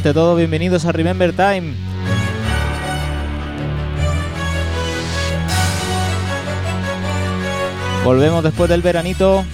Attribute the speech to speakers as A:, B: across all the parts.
A: Ante todo, bienvenidos a Remember Time. Volvemos después del veranito.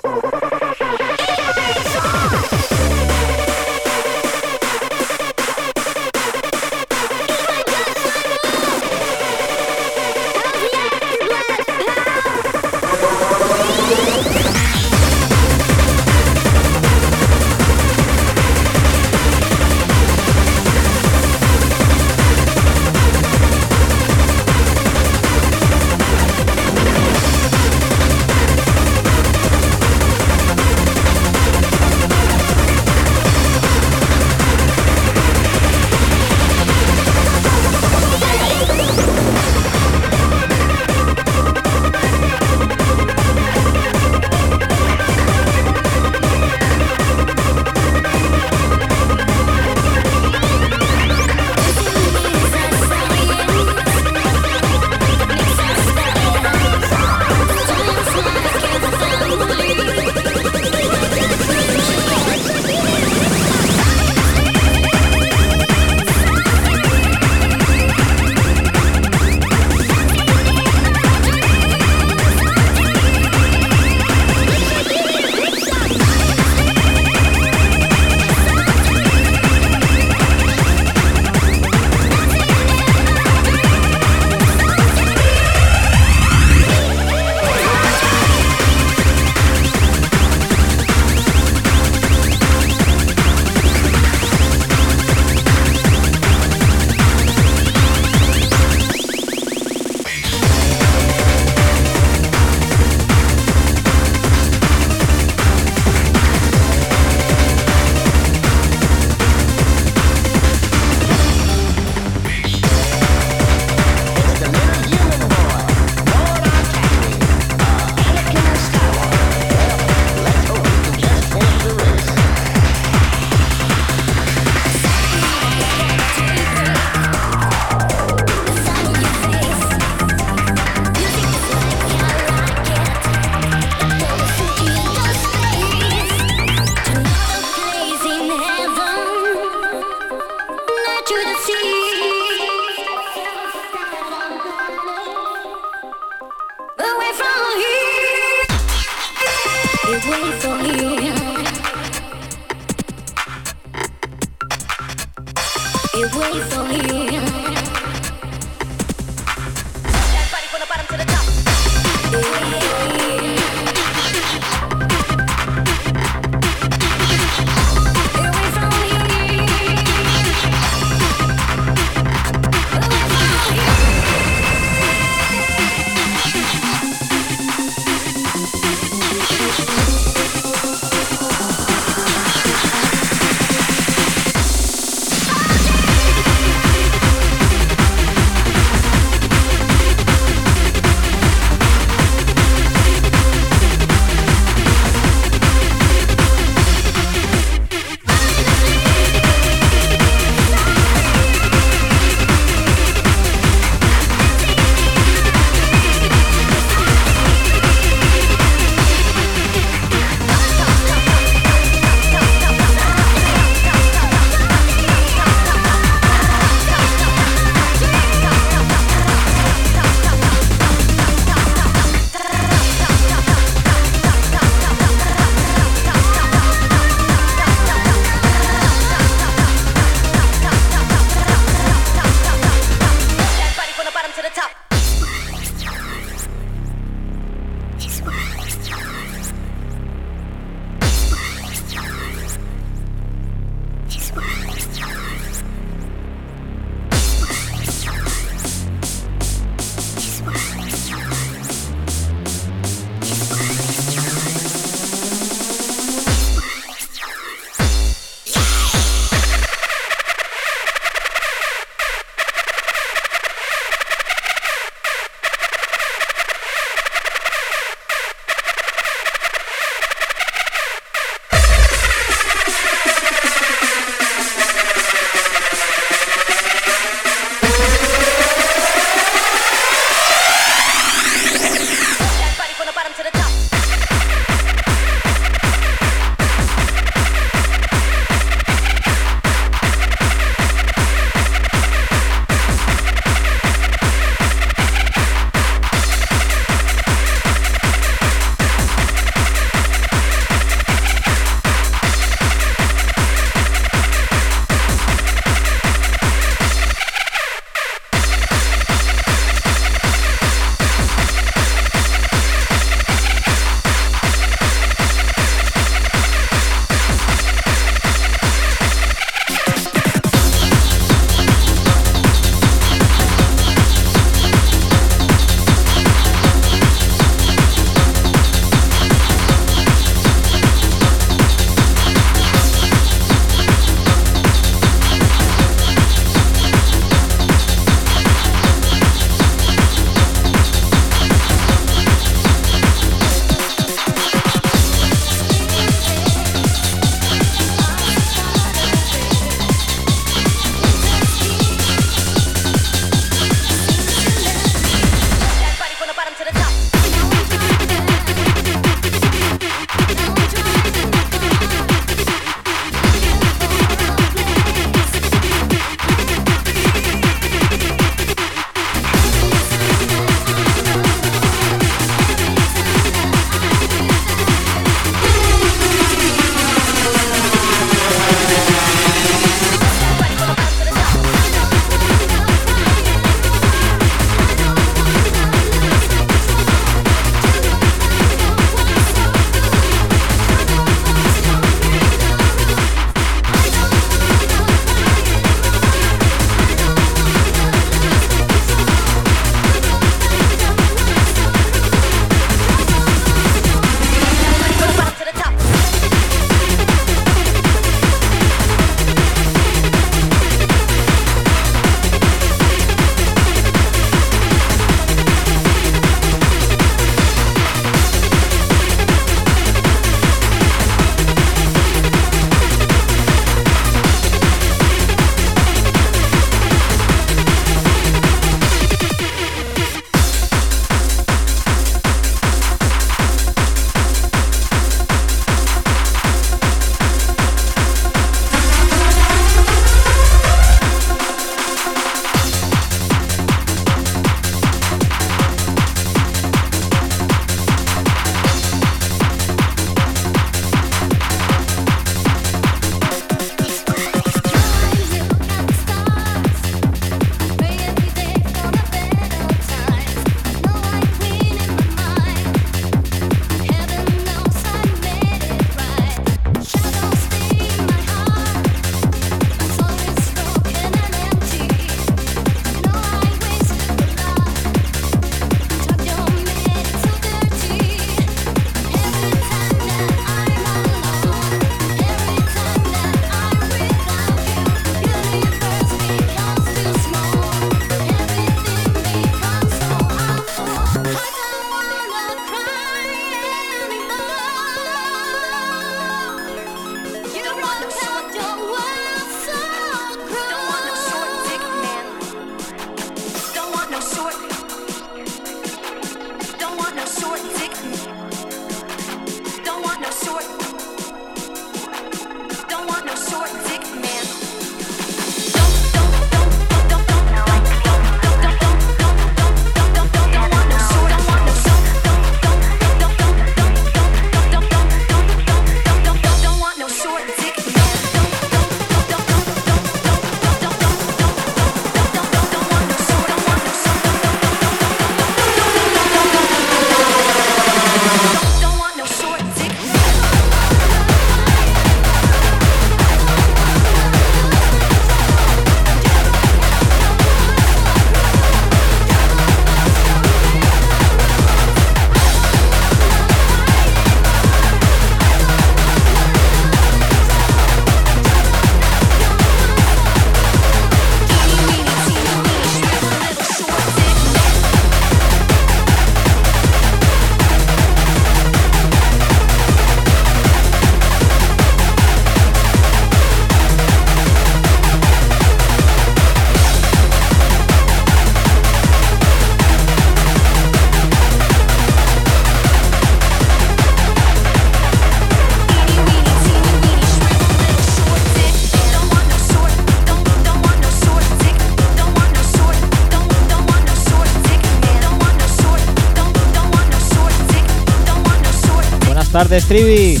B: Tardes, Trivi.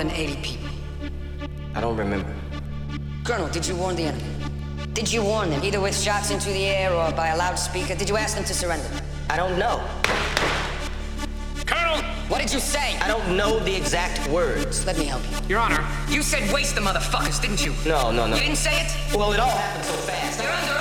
C: Than 80 people.
D: I don't remember.
C: Colonel, did you warn the enemy? Did you warn them, either with shots into the air or by a loudspeaker? Did you ask them to surrender?
D: I don't know.
E: Colonel,
C: What did you say?
D: I don't know the exact words.
C: Let me help you.
E: Your Honor, you said waste the motherfuckers, didn't you?
D: No, no, no.
E: You didn't say it?
D: Well, it all happened so fast.
E: You're under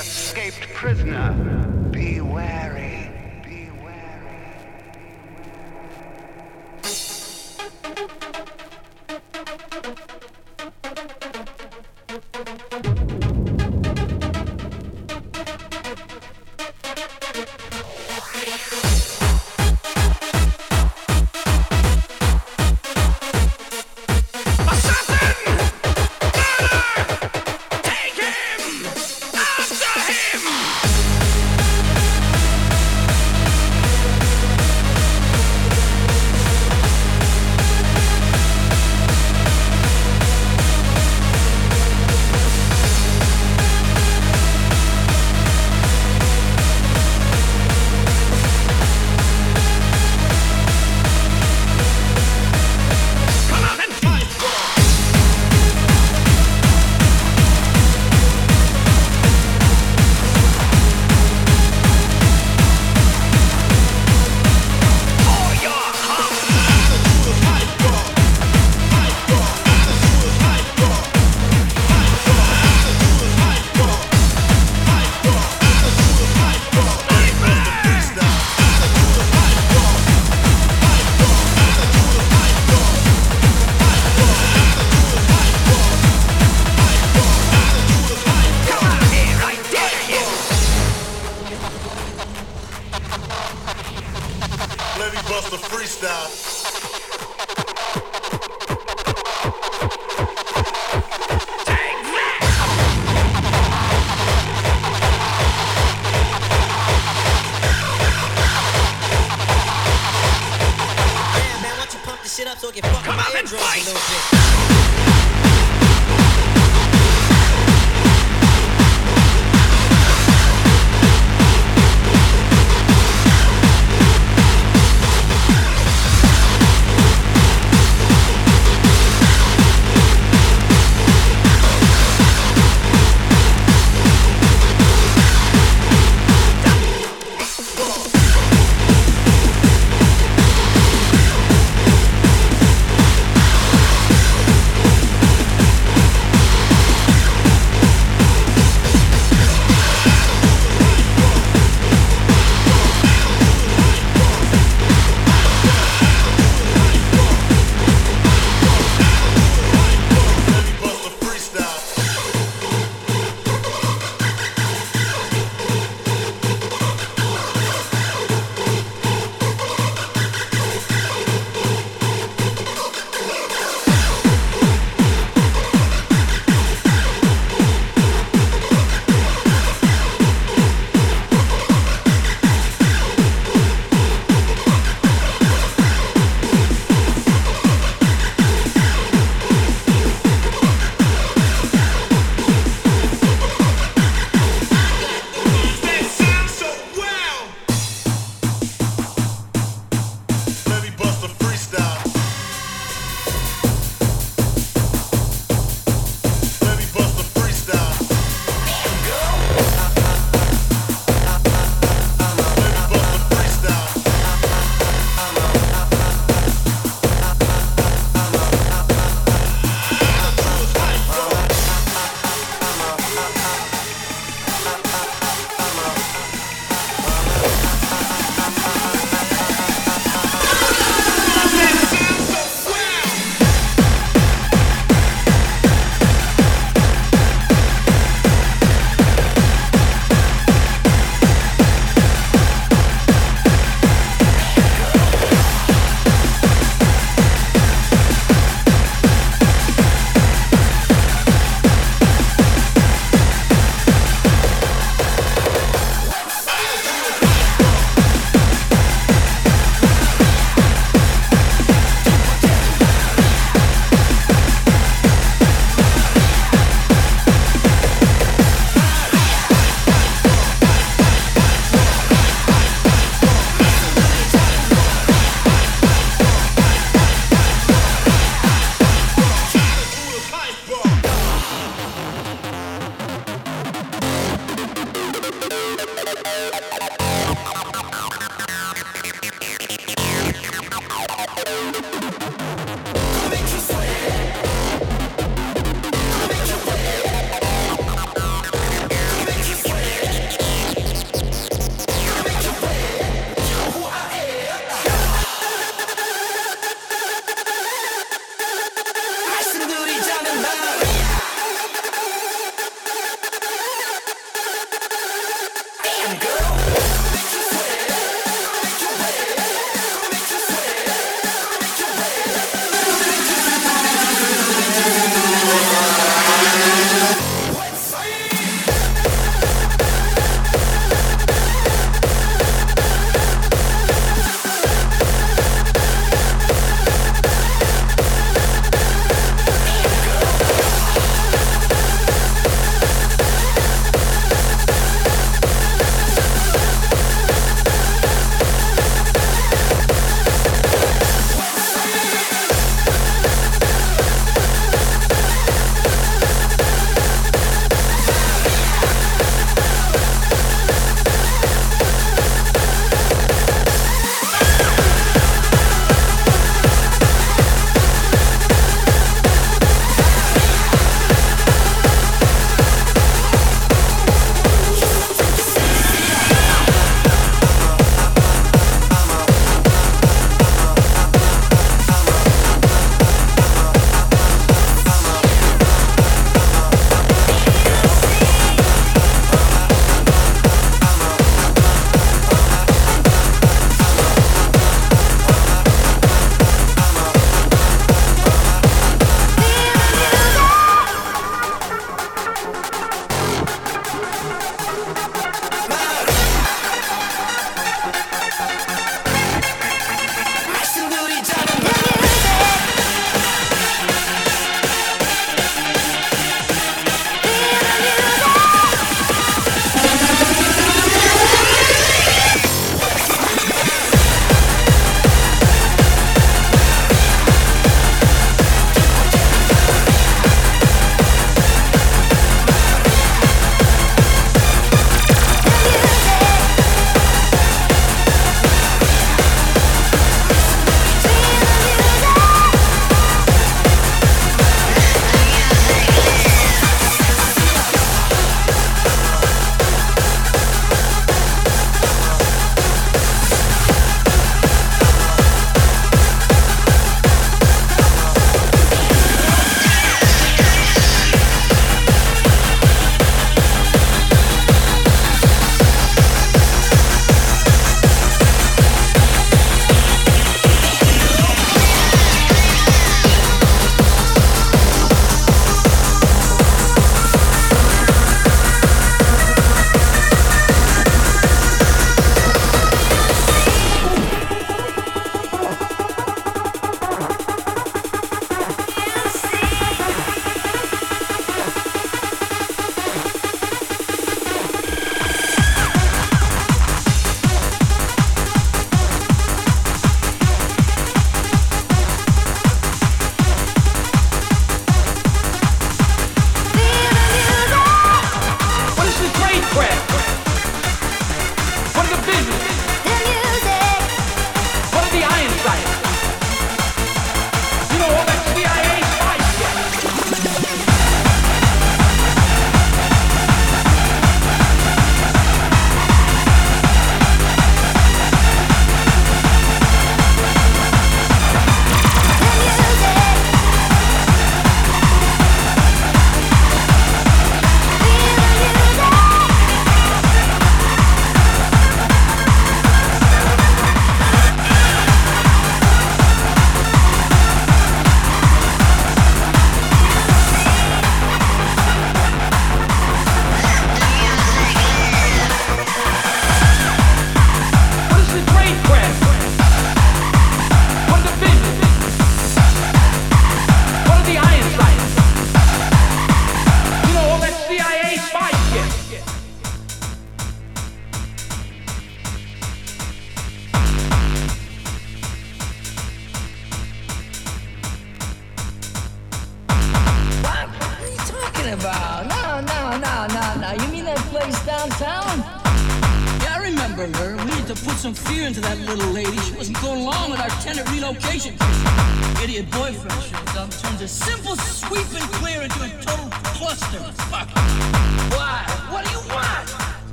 D: escaped prisoner. Be wary.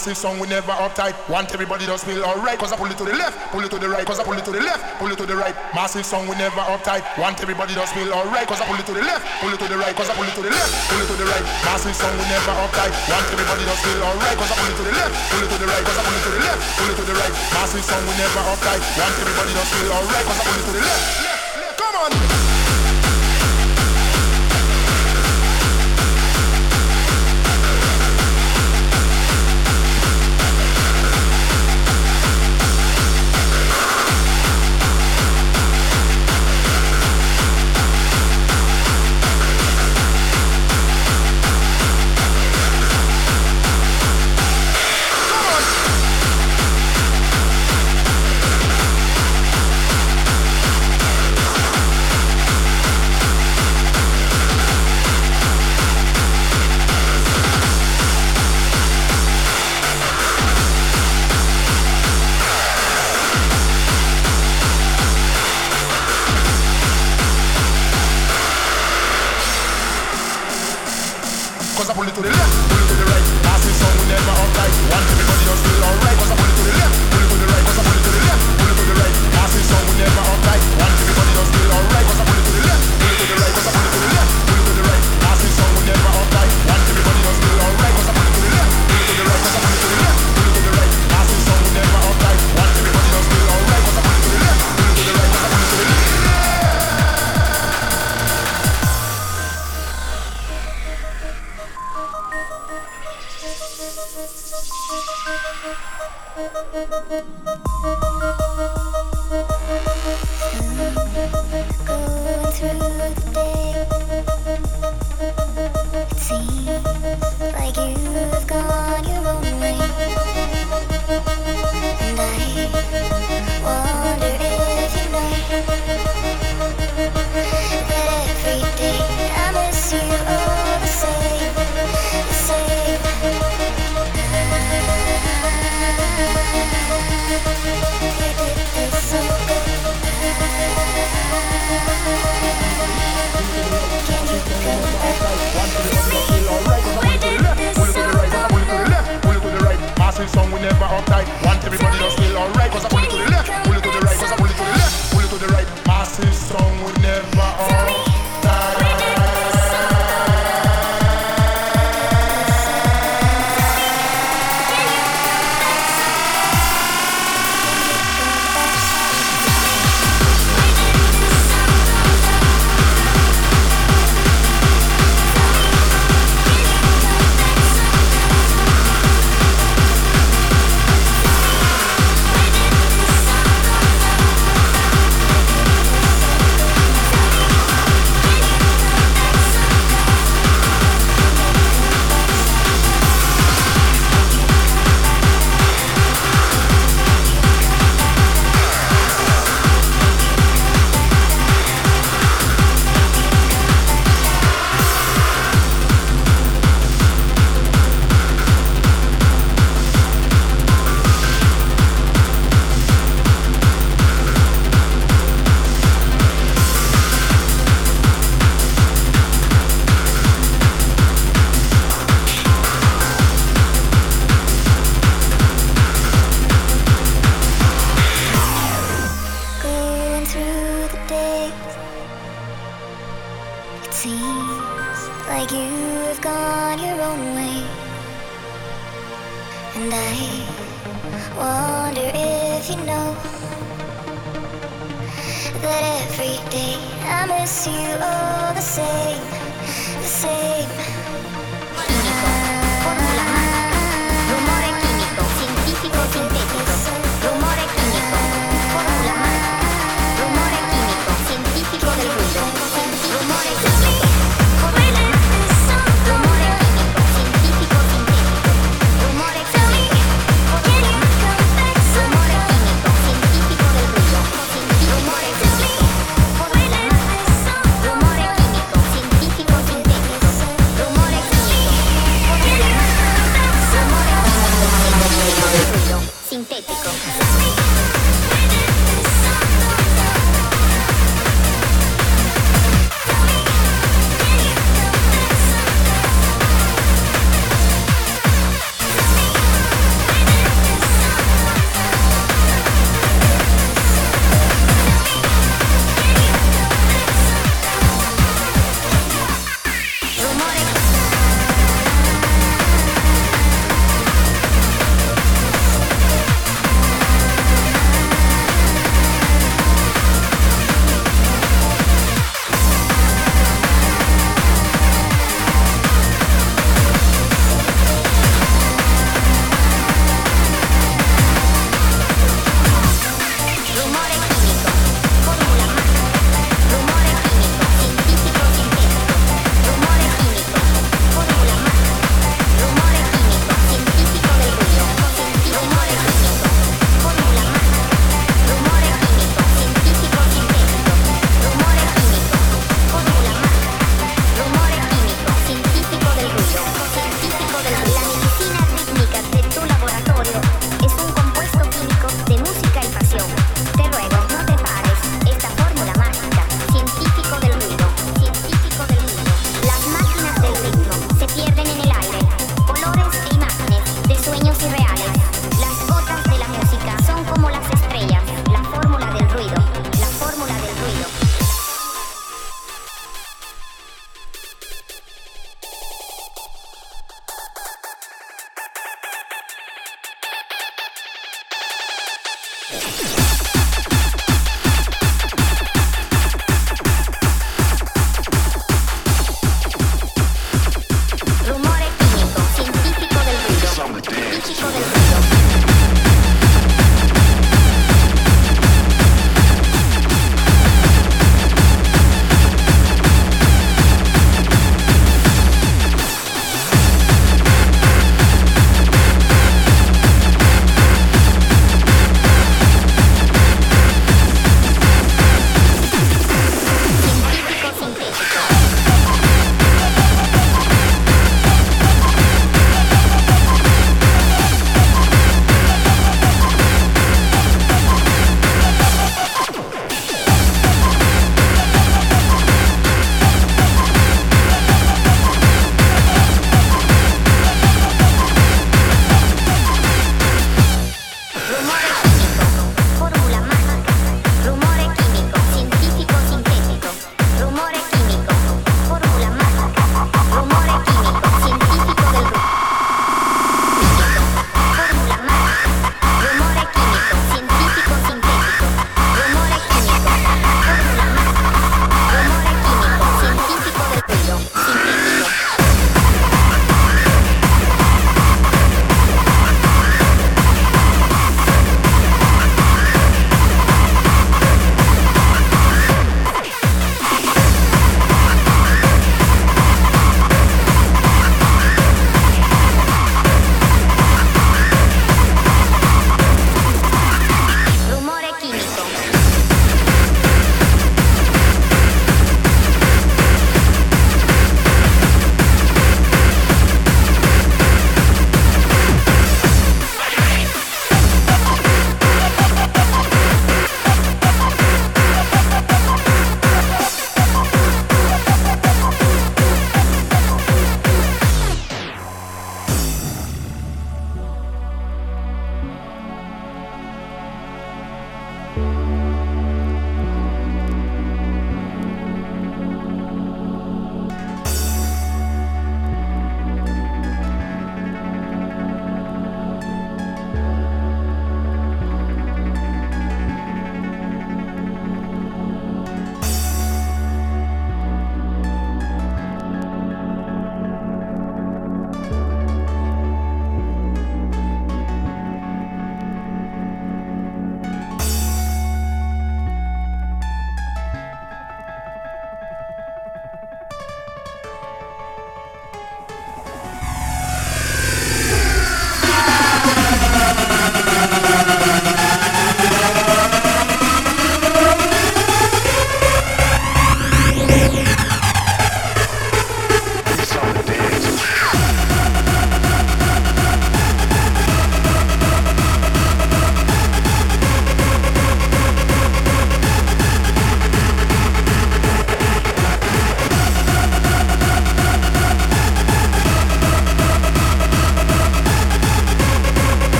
F: massive song, we never uptight. Want everybody to feel alright, cause I pull it to the left, pull it to the right, cause I pull it to the left, pull it to the right. Massive song, we never uptight. Want everybody to feel alright, cause I pull it to the left, pull it to the right, cause I pull it to the left, pull it to the right. Massive song, we never uptight. Want everybody just feel alright, cause I pull it to the left, pull it to the right, cause I pull it to the left, pull it to the right. Massive song, we never uptight. Want everybody just feel alright, cause I pull it to the left.